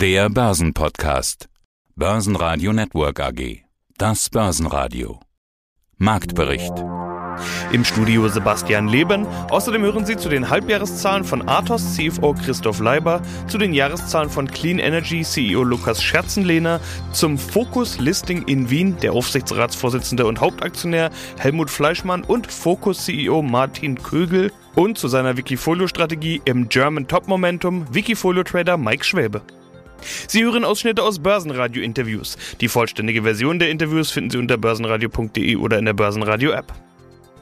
Der Börsenpodcast. Börsenradio Network AG. Das Börsenradio. Marktbericht. Im Studio Sebastian Leben. Außerdem hören Sie zu den Halbjahreszahlen von Athos CFO Christoph Leiber, zu den Jahreszahlen von Clean Energy CEO Lukas Scherzenlehner, zum Focus Listing in Wien der Aufsichtsratsvorsitzende und Hauptaktionär Helmut Fleischmann und Focus CEO Martin Kögel und zu seiner Wikifolio-Strategie im German Top Momentum Wikifolio-Trader Mike Schwäbe. Sie hören Ausschnitte aus Börsenradio-Interviews. Die vollständige Version der Interviews finden Sie unter börsenradio.de oder in der Börsenradio-App.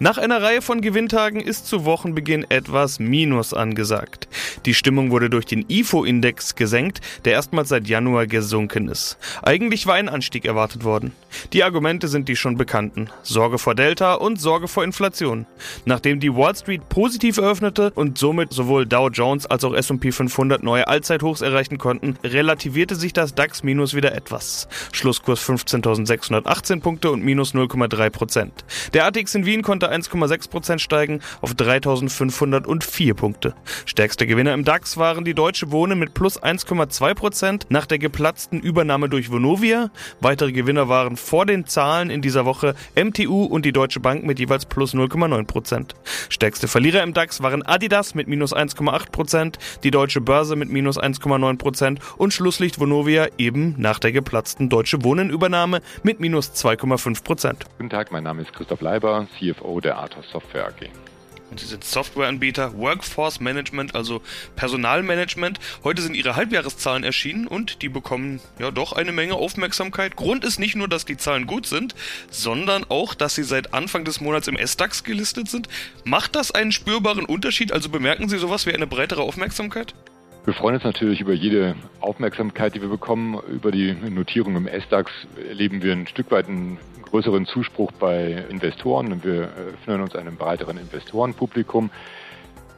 Nach einer Reihe von Gewinntagen ist zu Wochenbeginn etwas Minus angesagt. Die Stimmung wurde durch den IFO-Index gesenkt, der erstmals seit Januar gesunken ist. Eigentlich war ein Anstieg erwartet worden. Die Argumente sind die schon bekannten. Sorge vor Delta und Sorge vor Inflation. Nachdem die Wall Street positiv eröffnete und somit sowohl Dow Jones als auch S&P 500 neue Allzeithochs erreichen konnten, relativierte sich das DAX-Minus wieder etwas. Schlusskurs 15.618 Punkte und minus 0,3 Prozent. Der ATX in Wien konnte 1,6% steigen auf 3.504 Punkte. Stärkste Gewinner im DAX waren die Deutsche Wohnen mit plus 1,2% nach der geplatzten Übernahme durch Vonovia. Weitere Gewinner waren vor den Zahlen in dieser Woche MTU und die Deutsche Bank mit jeweils plus 0,9%. Stärkste Verlierer im DAX waren Adidas mit minus 1,8%, die Deutsche Börse mit minus 1,9% und Schlusslicht Vonovia eben nach der geplatzten Deutsche Wohnen Übernahme mit minus 2,5%. Guten Tag, mein Name ist Christoph Leiber, CFO der Athos Software AG. Und Sie sind Softwareanbieter Workforce Management, also Personalmanagement. Heute sind Ihre Halbjahreszahlen erschienen und die bekommen ja doch eine Menge Aufmerksamkeit. Grund ist nicht nur, dass die Zahlen gut sind, sondern auch, dass Sie seit Anfang des Monats im S-DAX gelistet sind. Macht das einen spürbaren Unterschied? Also bemerken Sie sowas wie eine breitere Aufmerksamkeit? Wir freuen uns natürlich über jede Aufmerksamkeit, die wir bekommen. Über die Notierung im S-DAX erleben wir ein Stück weit einen größeren Zuspruch bei Investoren und wir öffnen uns einem breiteren Investorenpublikum.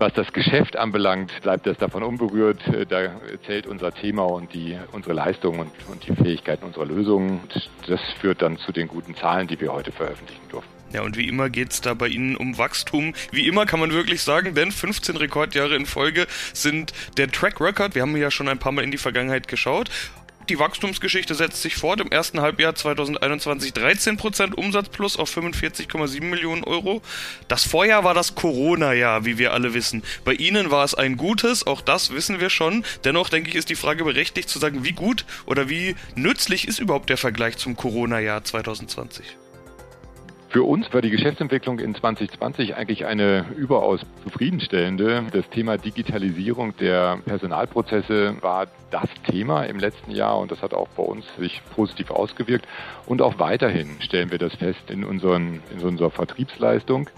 Was das Geschäft anbelangt, bleibt das davon unberührt. Da zählt unser Thema und die, unsere Leistung und, und die Fähigkeiten unserer Lösungen. Das führt dann zu den guten Zahlen, die wir heute veröffentlichen durften. Ja, und wie immer geht's da bei Ihnen um Wachstum. Wie immer kann man wirklich sagen, denn 15 Rekordjahre in Folge sind der Track Record. Wir haben ja schon ein paar Mal in die Vergangenheit geschaut. Die Wachstumsgeschichte setzt sich fort. Im ersten Halbjahr 2021 13% Umsatz plus auf 45,7 Millionen Euro. Das Vorjahr war das Corona-Jahr, wie wir alle wissen. Bei Ihnen war es ein gutes, auch das wissen wir schon. Dennoch denke ich, ist die Frage berechtigt zu sagen, wie gut oder wie nützlich ist überhaupt der Vergleich zum Corona-Jahr 2020? Für uns war die Geschäftsentwicklung in 2020 eigentlich eine überaus zufriedenstellende. Das Thema Digitalisierung der Personalprozesse war das Thema im letzten Jahr und das hat auch bei uns sich positiv ausgewirkt. Und auch weiterhin stellen wir das fest in, unseren, in unserer Vertriebsleistung.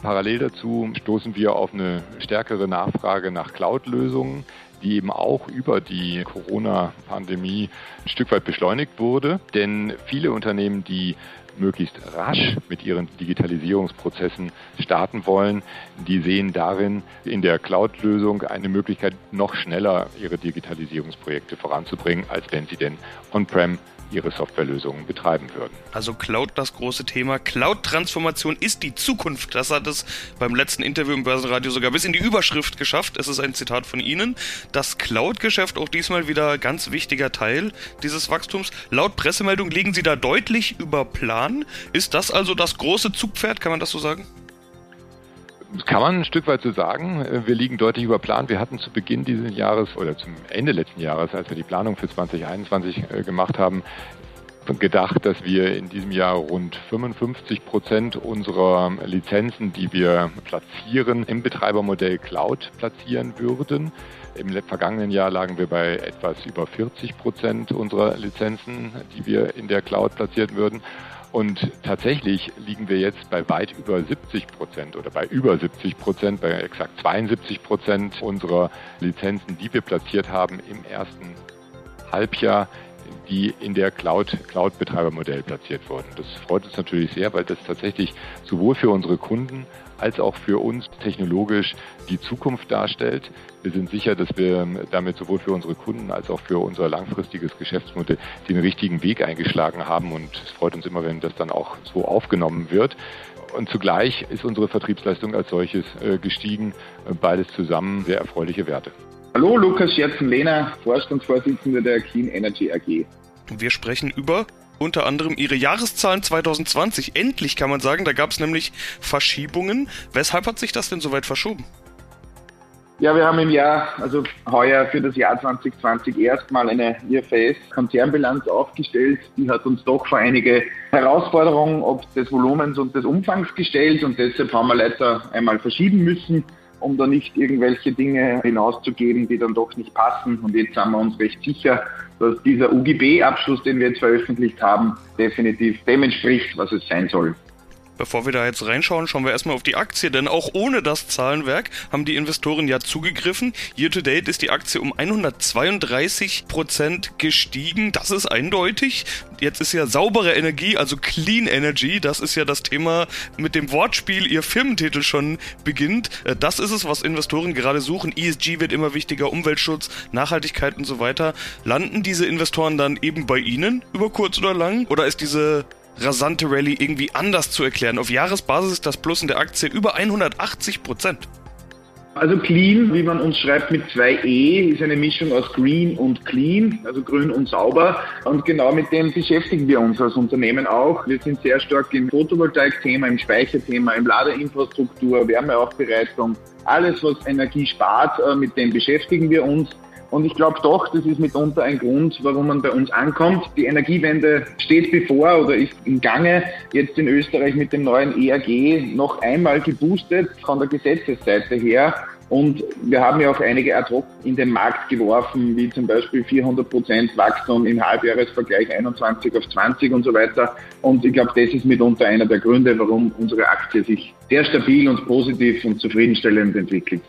Parallel dazu stoßen wir auf eine stärkere Nachfrage nach Cloud-Lösungen, die eben auch über die Corona-Pandemie ein Stück weit beschleunigt wurde. Denn viele Unternehmen, die möglichst rasch mit ihren Digitalisierungsprozessen starten wollen. Die sehen darin in der Cloud-Lösung eine Möglichkeit, noch schneller ihre Digitalisierungsprojekte voranzubringen, als wenn sie denn on-prem ihre Softwarelösungen betreiben würden. Also Cloud das große Thema. Cloud-Transformation ist die Zukunft. Das hat es beim letzten Interview im Börsenradio sogar bis in die Überschrift geschafft. Es ist ein Zitat von Ihnen. Das Cloud-Geschäft auch diesmal wieder ganz wichtiger Teil dieses Wachstums. Laut Pressemeldung liegen Sie da deutlich über Plan. Ist das also das große Zugpferd? Kann man das so sagen? Das kann man ein Stück weit so sagen. Wir liegen deutlich über Plan. Wir hatten zu Beginn dieses Jahres oder zum Ende letzten Jahres, als wir die Planung für 2021 äh, gemacht haben, gedacht, dass wir in diesem Jahr rund 55 Prozent unserer Lizenzen, die wir platzieren, im Betreibermodell Cloud platzieren würden. Im vergangenen Jahr lagen wir bei etwas über 40 Prozent unserer Lizenzen, die wir in der Cloud platzieren würden. Und tatsächlich liegen wir jetzt bei weit über 70 Prozent oder bei über 70 Prozent, bei exakt 72 Prozent unserer Lizenzen, die wir platziert haben im ersten Halbjahr, die in der Cloud, Cloud-Betreibermodell platziert wurden. Das freut uns natürlich sehr, weil das tatsächlich sowohl für unsere Kunden als auch für uns technologisch die Zukunft darstellt. Wir sind sicher, dass wir damit sowohl für unsere Kunden als auch für unser langfristiges Geschäftsmodell den richtigen Weg eingeschlagen haben und es freut uns immer, wenn das dann auch so aufgenommen wird. Und zugleich ist unsere Vertriebsleistung als solches äh, gestiegen. Beides zusammen sehr erfreuliche Werte. Hallo, Lukas Scherzen-Lehner, Vorstandsvorsitzender der Clean Energy AG. Wir sprechen über unter anderem ihre Jahreszahlen 2020. Endlich kann man sagen, da gab es nämlich Verschiebungen. Weshalb hat sich das denn so weit verschoben? Ja, wir haben im Jahr, also heuer für das Jahr 2020 erstmal eine IFRS-Konzernbilanz aufgestellt. Die hat uns doch vor einige Herausforderungen ob des Volumens und des Umfangs gestellt und deshalb haben wir leider einmal verschieben müssen, um da nicht irgendwelche Dinge hinauszugeben, die dann doch nicht passen. Und jetzt sind wir uns recht sicher, dass dieser UGB-Abschluss, den wir jetzt veröffentlicht haben, definitiv dem entspricht, was es sein soll. Bevor wir da jetzt reinschauen, schauen wir erstmal auf die Aktie, denn auch ohne das Zahlenwerk haben die Investoren ja zugegriffen. Year to date ist die Aktie um 132 Prozent gestiegen. Das ist eindeutig. Jetzt ist ja saubere Energie, also Clean Energy, das ist ja das Thema mit dem Wortspiel ihr Firmentitel schon beginnt. Äh, das ist es, was Investoren gerade suchen. ESG wird immer wichtiger, Umweltschutz, Nachhaltigkeit und so weiter. Landen diese Investoren dann eben bei Ihnen über kurz oder lang? Oder ist diese rasante Rallye irgendwie anders zu erklären. Auf Jahresbasis ist das Plus in der Aktie über 180 Prozent. Also Clean, wie man uns schreibt mit zwei E, ist eine Mischung aus Green und Clean, also grün und sauber. Und genau mit dem beschäftigen wir uns als Unternehmen auch. Wir sind sehr stark im Photovoltaik-Thema, im Speicherthema, im Ladeinfrastruktur, Wärmeaufbereitung. Alles, was Energie spart, äh, mit dem beschäftigen wir uns. Und ich glaube doch, das ist mitunter ein Grund, warum man bei uns ankommt. Die Energiewende steht bevor oder ist im Gange. Jetzt in Österreich mit dem neuen ERG noch einmal geboostet von der Gesetzesseite her. Und wir haben ja auch einige ad hoc in den Markt geworfen, wie zum Beispiel 400 Prozent Wachstum im Halbjahresvergleich 21 auf 20 und so weiter. Und ich glaube, das ist mitunter einer der Gründe, warum unsere Aktie sich sehr stabil und positiv und zufriedenstellend entwickelt.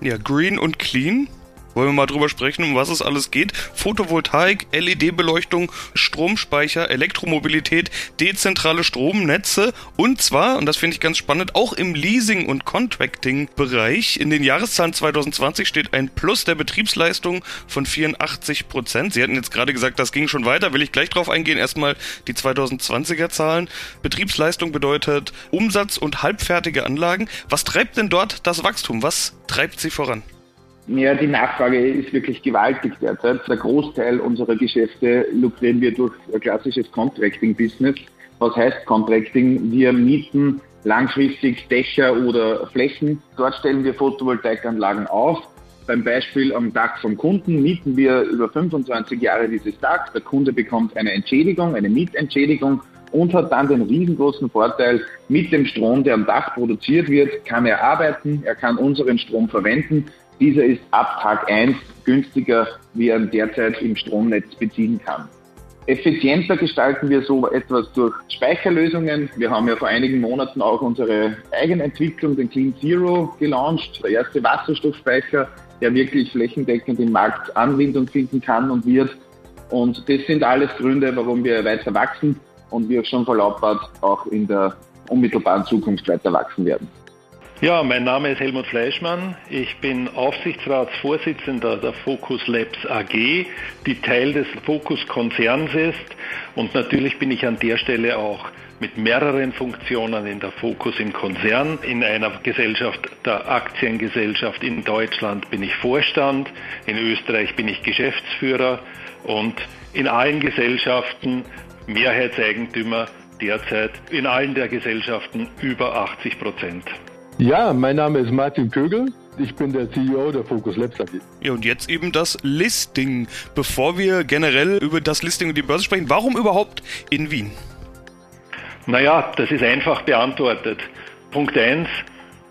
Ja, Green und Clean wollen wir mal drüber sprechen, um was es alles geht? Photovoltaik, LED-Beleuchtung, Stromspeicher, Elektromobilität, dezentrale Stromnetze und zwar, und das finde ich ganz spannend, auch im Leasing- und Contracting-Bereich. In den Jahreszahlen 2020 steht ein Plus der Betriebsleistung von 84 Prozent. Sie hatten jetzt gerade gesagt, das ging schon weiter, will ich gleich drauf eingehen. Erstmal die 2020er Zahlen. Betriebsleistung bedeutet Umsatz und halbfertige Anlagen. Was treibt denn dort das Wachstum? Was treibt sie voran? Ja, die Nachfrage ist wirklich gewaltig derzeit. Der Großteil unserer Geschäfte lukrieren wir durch klassisches Contracting-Business. Was heißt Contracting? Wir mieten langfristig Dächer oder Flächen. Dort stellen wir Photovoltaikanlagen auf. Beim Beispiel am Dach vom Kunden mieten wir über 25 Jahre dieses Dach. Der Kunde bekommt eine Entschädigung, eine Mietentschädigung und hat dann den riesengroßen Vorteil, mit dem Strom, der am Dach produziert wird, kann er arbeiten, er kann unseren Strom verwenden dieser ist ab Tag 1 günstiger, wie er derzeit im Stromnetz beziehen kann. Effizienter gestalten wir so etwas durch Speicherlösungen. Wir haben ja vor einigen Monaten auch unsere Eigenentwicklung, den Clean Zero, gelauncht. Der erste Wasserstoffspeicher, der wirklich flächendeckend im Markt Anwendung finden kann und wird. Und das sind alles Gründe, warum wir weiter wachsen und wir schon verlautbart auch in der unmittelbaren Zukunft weiter wachsen werden. Ja, mein Name ist Helmut Fleischmann. Ich bin Aufsichtsratsvorsitzender der Focus Labs AG, die Teil des Focus Konzerns ist. Und natürlich bin ich an der Stelle auch mit mehreren Funktionen in der Focus im Konzern. In einer Gesellschaft, der Aktiengesellschaft in Deutschland bin ich Vorstand, in Österreich bin ich Geschäftsführer und in allen Gesellschaften Mehrheitseigentümer derzeit in allen der Gesellschaften über 80 Prozent. Ja, mein Name ist Martin Kögel. Ich bin der CEO der Focus Labs AG. Ja, und jetzt eben das Listing. Bevor wir generell über das Listing und die Börse sprechen, warum überhaupt in Wien? Naja, das ist einfach beantwortet. Punkt 1,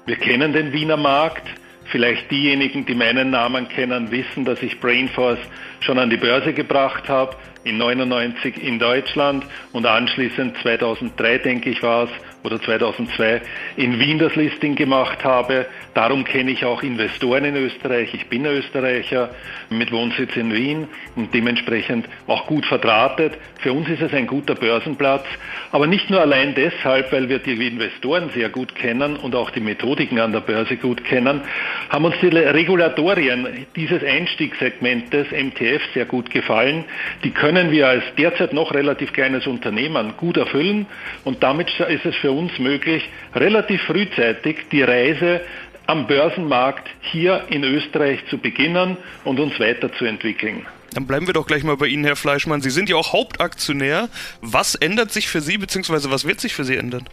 wir kennen den Wiener Markt. Vielleicht diejenigen, die meinen Namen kennen, wissen, dass ich Brainforce schon an die Börse gebracht habe, in 99 in Deutschland und anschließend 2003, denke ich, war es, oder 2002 in Wien das Listing gemacht habe. Darum kenne ich auch Investoren in Österreich. Ich bin Österreicher mit Wohnsitz in Wien und dementsprechend auch gut verdrahtet. Für uns ist es ein guter Börsenplatz, aber nicht nur allein deshalb, weil wir die Investoren sehr gut kennen und auch die Methodiken an der Börse gut kennen, haben uns die Regulatorien dieses Einstiegssegmentes MTF sehr gut gefallen. Die können wir als derzeit noch relativ kleines Unternehmen gut erfüllen und damit ist es für uns möglich, relativ frühzeitig die Reise am Börsenmarkt hier in Österreich zu beginnen und uns weiterzuentwickeln. Dann bleiben wir doch gleich mal bei Ihnen, Herr Fleischmann. Sie sind ja auch Hauptaktionär. Was ändert sich für Sie, beziehungsweise was wird sich für Sie ändern?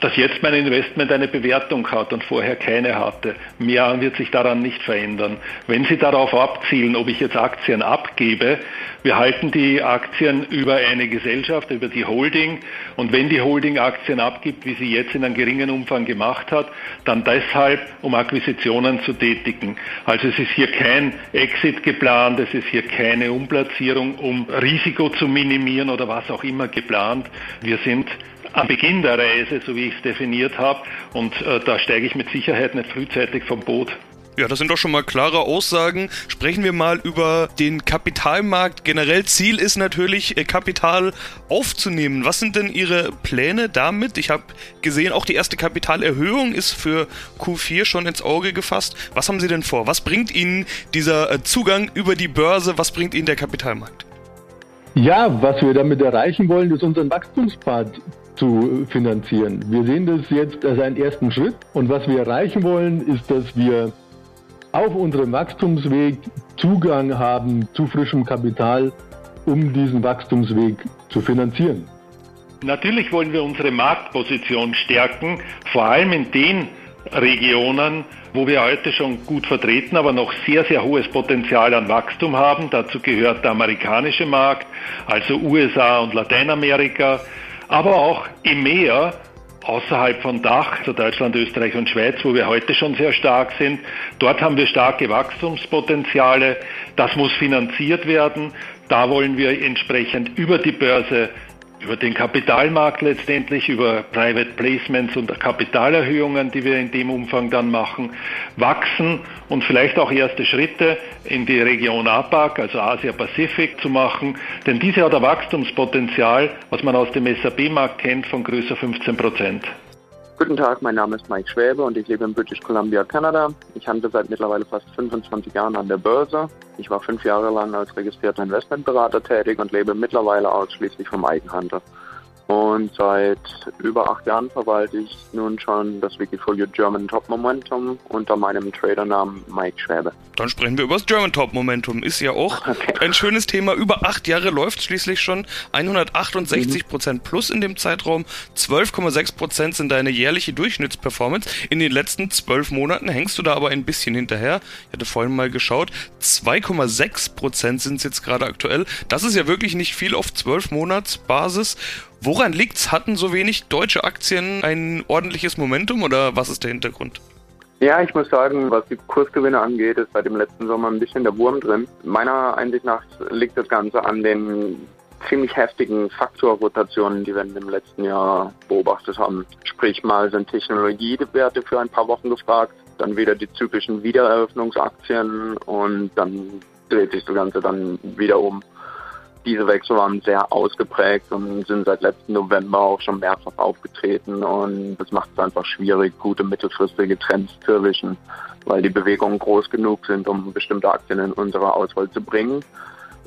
Dass jetzt mein Investment eine Bewertung hat und vorher keine hatte. Mehr wird sich daran nicht verändern. Wenn Sie darauf abzielen, ob ich jetzt Aktien abgebe, wir halten die Aktien über eine Gesellschaft, über die Holding und wenn die Holding Aktien abgibt, wie sie jetzt in einem geringen Umfang gemacht hat, dann deshalb, um Akquisitionen zu tätigen. Also es ist hier kein Exit geplant, es ist hier keine Umplatzierung, um Risiko zu minimieren oder was auch immer geplant. Wir sind am Beginn der Reise, so wie ich es definiert habe. Und äh, da steige ich mit Sicherheit nicht frühzeitig vom Boot. Ja, das sind doch schon mal klare Aussagen. Sprechen wir mal über den Kapitalmarkt. Generell Ziel ist natürlich, äh, Kapital aufzunehmen. Was sind denn Ihre Pläne damit? Ich habe gesehen, auch die erste Kapitalerhöhung ist für Q4 schon ins Auge gefasst. Was haben Sie denn vor? Was bringt Ihnen dieser äh, Zugang über die Börse? Was bringt Ihnen der Kapitalmarkt? Ja, was wir damit erreichen wollen, ist unseren Wachstumspfad zu finanzieren. Wir sehen das jetzt als einen ersten Schritt und was wir erreichen wollen, ist, dass wir auf unserem Wachstumsweg Zugang haben zu frischem Kapital, um diesen Wachstumsweg zu finanzieren. Natürlich wollen wir unsere Marktposition stärken, vor allem in den Regionen, wo wir heute schon gut vertreten, aber noch sehr, sehr hohes Potenzial an Wachstum haben. Dazu gehört der amerikanische Markt, also USA und Lateinamerika aber auch EMEA außerhalb von Dach, also Deutschland, Österreich und Schweiz, wo wir heute schon sehr stark sind. Dort haben wir starke Wachstumspotenziale. Das muss finanziert werden. Da wollen wir entsprechend über die Börse über den Kapitalmarkt letztendlich, über Private Placements und Kapitalerhöhungen, die wir in dem Umfang dann machen, wachsen und vielleicht auch erste Schritte in die Region APAC, also Asia-Pazifik zu machen. Denn diese hat ein Wachstumspotenzial, was man aus dem SAP-Markt kennt, von größer 15 Prozent. Guten Tag, mein Name ist Mike Schwäbe und ich lebe in British Columbia, Kanada. Ich handle seit mittlerweile fast 25 Jahren an der Börse. Ich war fünf Jahre lang als registrierter Investmentberater tätig und lebe mittlerweile ausschließlich vom Eigenhandel. Und seit über acht Jahren verwalte ich nun schon das Wikifolio German Top Momentum unter meinem Tradernamen Mike Schwäbe. Dann sprechen wir über das German Top Momentum. Ist ja auch okay. ein schönes Thema. Über acht Jahre läuft schließlich schon 168 Prozent plus in dem Zeitraum. 12,6 Prozent sind deine jährliche Durchschnittsperformance. In den letzten zwölf Monaten hängst du da aber ein bisschen hinterher. Ich hatte vorhin mal geschaut. 2,6 Prozent sind es jetzt gerade aktuell. Das ist ja wirklich nicht viel auf zwölf Monatsbasis. Woran liegt's? Hatten so wenig deutsche Aktien ein ordentliches Momentum oder was ist der Hintergrund? Ja, ich muss sagen, was die Kursgewinne angeht, ist seit dem letzten Sommer ein bisschen der Wurm drin. Meiner Einsicht nach liegt das Ganze an den ziemlich heftigen Faktorrotationen, die wir im letzten Jahr beobachtet haben. Sprich mal sind Technologiewerte für ein paar Wochen gefragt, dann wieder die zyklischen Wiedereröffnungsaktien und dann dreht sich das Ganze dann wieder um. Diese Wechsel waren sehr ausgeprägt und sind seit letzten November auch schon mehrfach aufgetreten und das macht es einfach schwierig, gute mittelfristige Trends zu erwischen, weil die Bewegungen groß genug sind, um bestimmte Aktien in unsere Auswahl zu bringen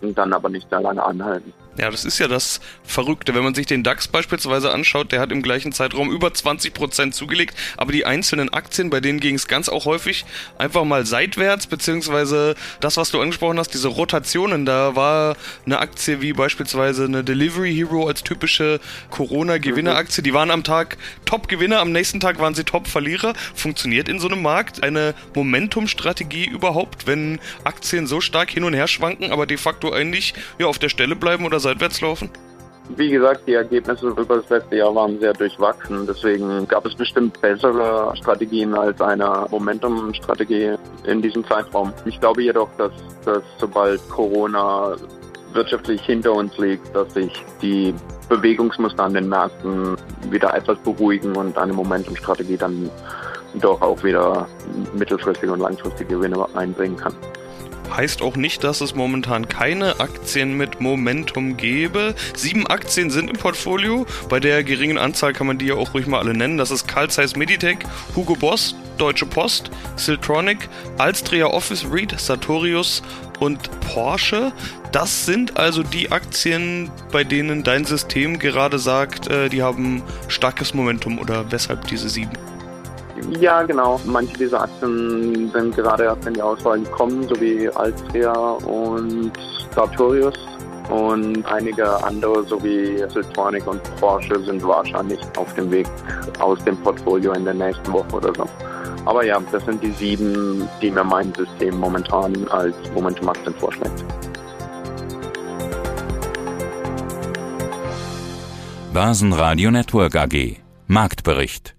und dann aber nicht sehr lange anhalten. Ja, das ist ja das Verrückte. Wenn man sich den DAX beispielsweise anschaut, der hat im gleichen Zeitraum über 20 Prozent zugelegt, aber die einzelnen Aktien, bei denen ging es ganz auch häufig einfach mal seitwärts, beziehungsweise das, was du angesprochen hast, diese Rotationen, da war eine Aktie wie beispielsweise eine Delivery Hero als typische Corona-Gewinneraktie, die waren am Tag Top-Gewinner, am nächsten Tag waren sie Top-Verlierer. Funktioniert in so einem Markt eine Momentum-Strategie überhaupt, wenn Aktien so stark hin und her schwanken, aber de facto eigentlich ja, auf der Stelle bleiben oder seitwärts laufen? Wie gesagt, die Ergebnisse über das letzte Jahr waren sehr durchwachsen. Deswegen gab es bestimmt bessere Strategien als eine Momentum-Strategie in diesem Zeitraum. Ich glaube jedoch, dass, dass sobald Corona wirtschaftlich hinter uns liegt, dass sich die Bewegungsmuster an den Märkten wieder etwas beruhigen und eine Momentum-Strategie dann doch auch wieder mittelfristige und langfristige Gewinne einbringen kann. Heißt auch nicht, dass es momentan keine Aktien mit Momentum gäbe. Sieben Aktien sind im Portfolio. Bei der geringen Anzahl kann man die ja auch ruhig mal alle nennen. Das ist Carl Zeiss Meditech, Hugo Boss, Deutsche Post, Siltronic, Alstria Office REIT, Sartorius und Porsche. Das sind also die Aktien, bei denen dein System gerade sagt, äh, die haben starkes Momentum oder weshalb diese sieben? Ja, genau. Manche dieser Aktien sind gerade erst in die Auswahl gekommen, so wie Altria und Sartorius. Und einige andere, so wie Siltronic und Porsche, sind wahrscheinlich auf dem Weg aus dem Portfolio in der nächsten Woche oder so. Aber ja, das sind die sieben, die mir mein System momentan als Momentum-Aktien vorschlägt. Börsenradio Network AG Marktbericht